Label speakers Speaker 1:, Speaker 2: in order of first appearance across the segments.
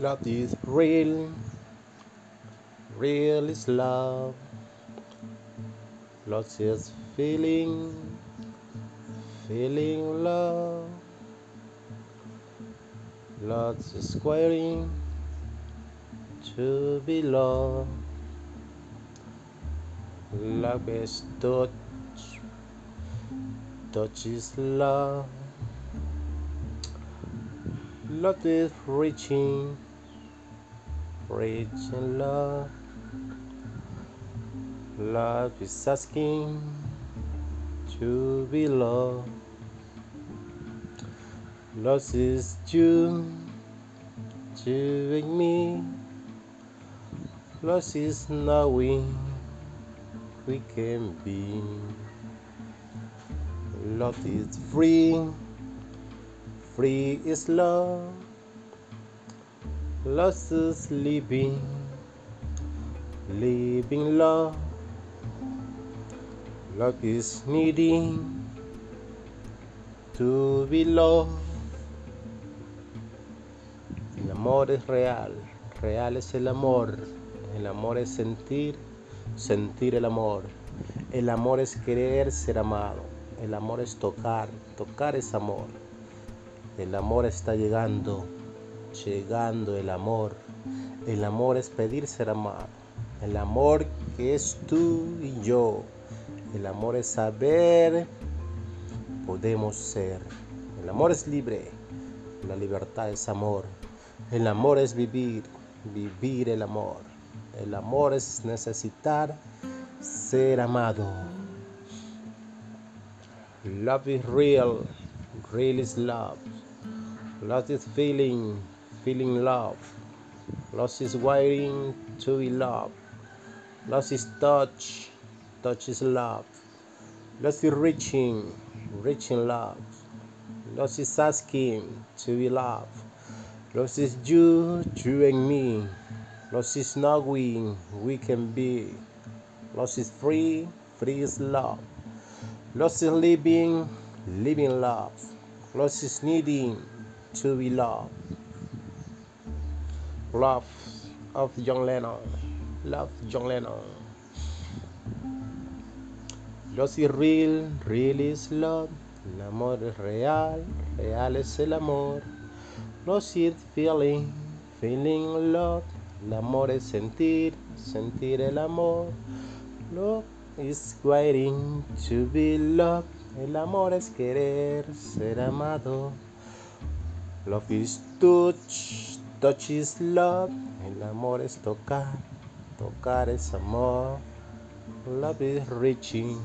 Speaker 1: Love is real, real is love. Love is feeling, feeling love. Love is squaring to be loved. Love is touch, touch is love. Love is reaching, reaching love. Love is asking to be loved. Love is you, and me. Love is knowing we can be. Love is free, free is love. Love is living, living love. Love is needing to be loved. El amor es real, real es el amor. El amor es sentir, sentir el amor. El amor es querer ser amado. El amor es tocar, tocar es amor. El amor está llegando, llegando el amor. El amor es pedir ser amado. El amor que es tú y yo. El amor es saber, podemos ser. El amor es libre. La libertad es amor. El amor es vivir, vivir el amor. El amor es necesitar ser amado. Love is real, real is love. Love is feeling, feeling love. Love is waiting to be loved. Love is touch, touch is love. Love is reaching, reaching love. Love is asking to be loved. Love is you, you and me. Love is knowing we can be. Love is free, free is love. Love is living, living love. Love is needing to be loved. Love of John Lennon. Love John Lennon. Love is real, real is love. El amor es real, real es el amor. Love is feeling, feeling love. El amor es sentir, sentir el amor. Love is waiting to be loved. El amor es querer ser amado. Love is touch, touch is love. El amor es tocar, tocar es amor. Love is reaching,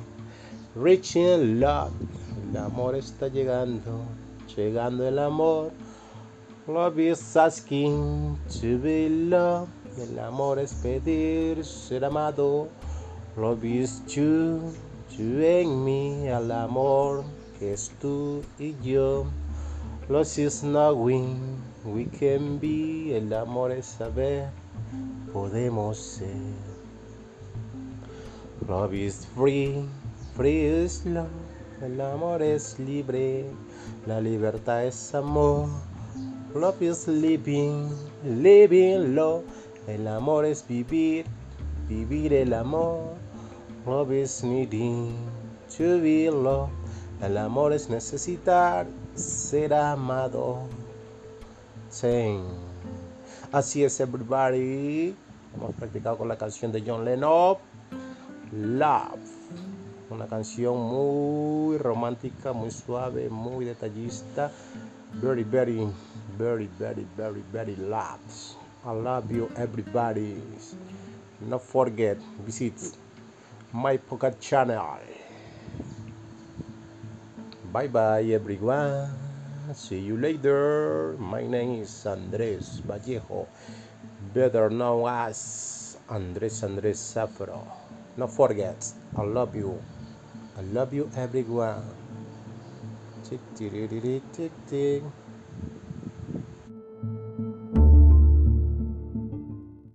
Speaker 1: reaching love. El amor está llegando, llegando el amor. Love is asking to be loved. El amor es pedir ser amado. Love is you, you and me. El amor que es tú y yo. Love is knowing we can be. El amor es saber, podemos ser. Love is free, free is love. El amor es libre, la libertad es amor. Love is living, living love. El amor es vivir, vivir el amor. Love is needing to be loved. El amor es necesitar ser amado. Sing. Así es, everybody. Hemos practicado con la canción de John Lennon. Love. Una canción muy romántica, muy suave, muy detallista. Very, very, very, very, very, very loves. I love you, everybody. Not forget, visit my pocket channel. Bye bye, everyone. See you later. My name is Andres Vallejo, better known as Andres Andres Zafro. Not forget, I love you. I love you, everyone. Tick, tick, tick, tick.